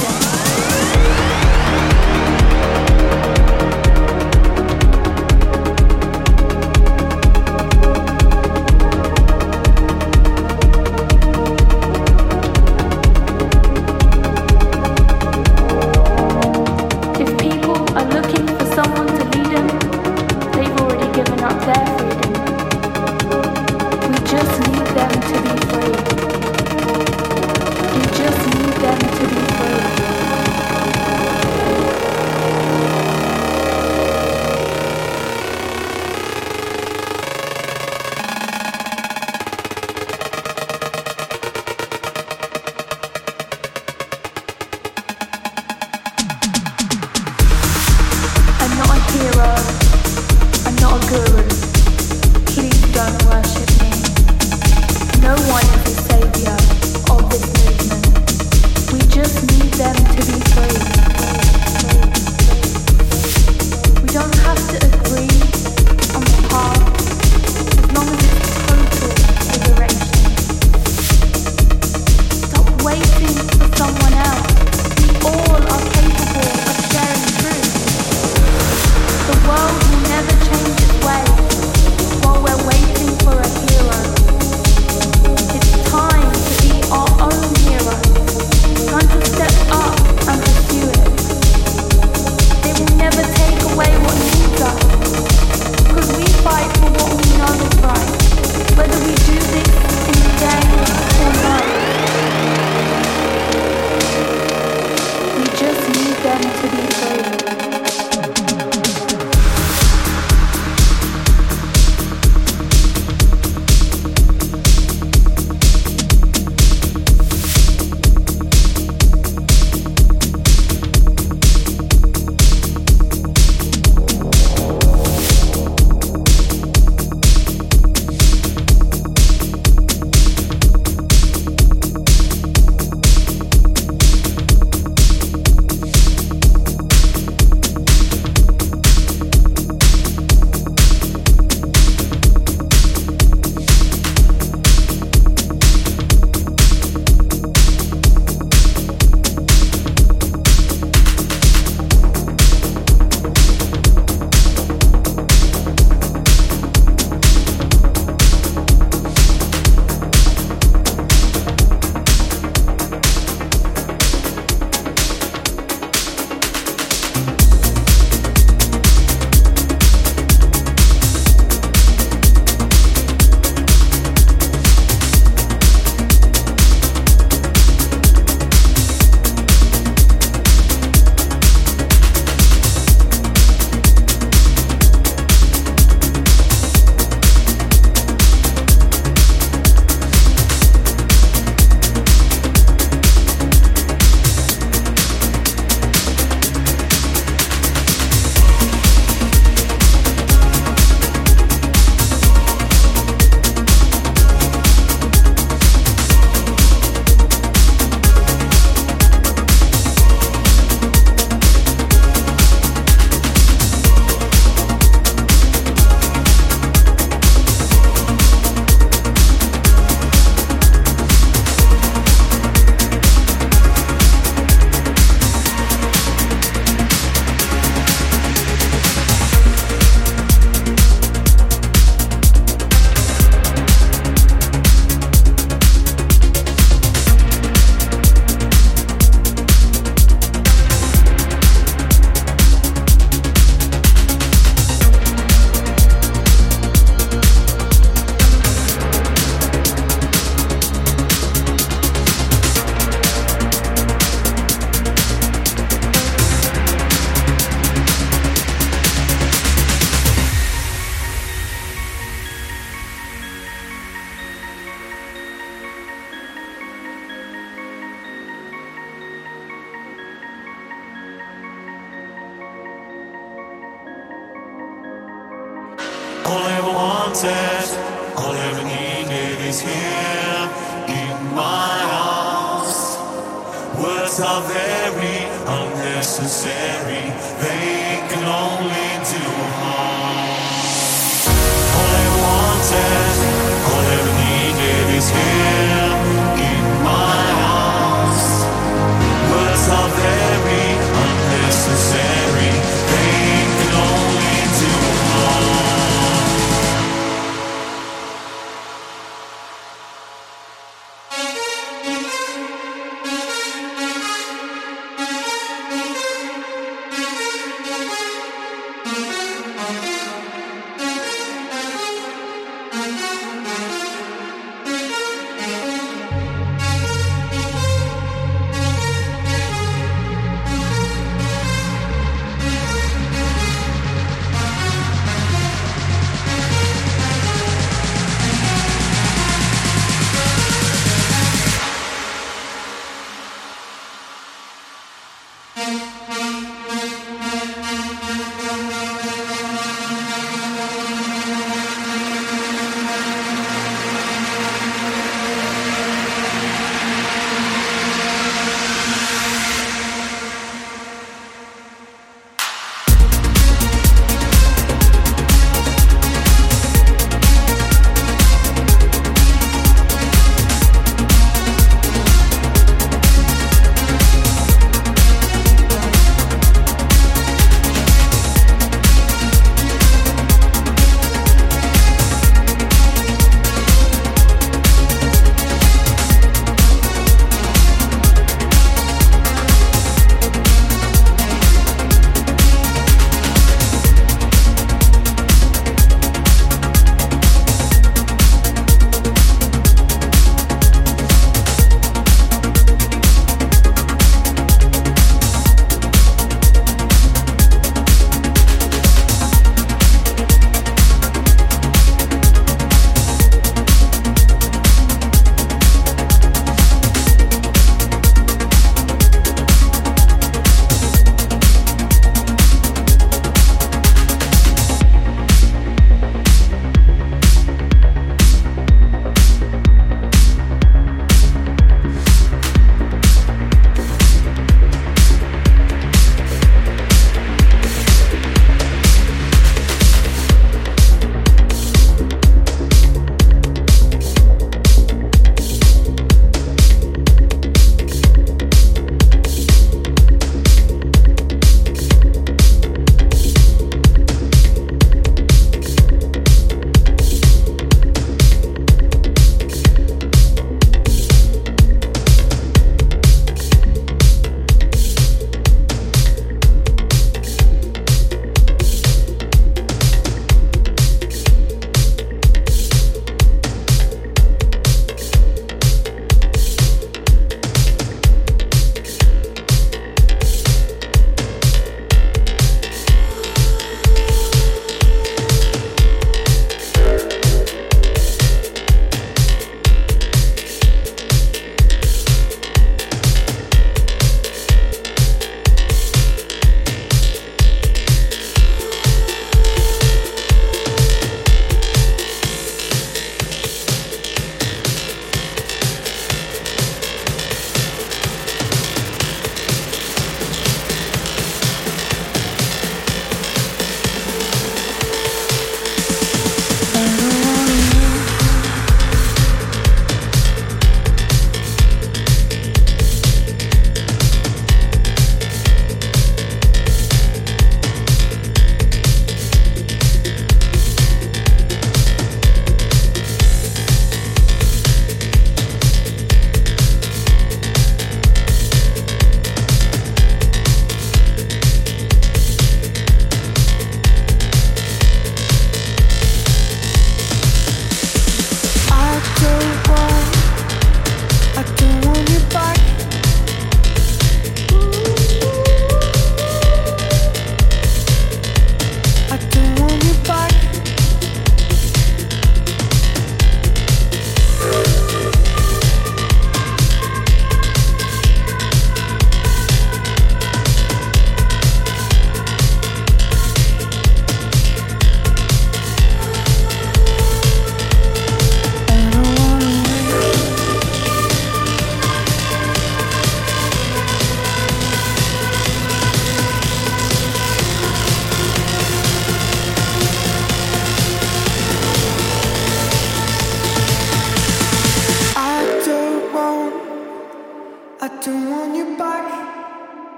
Just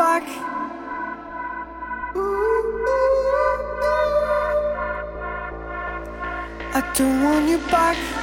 back. I don't want you back.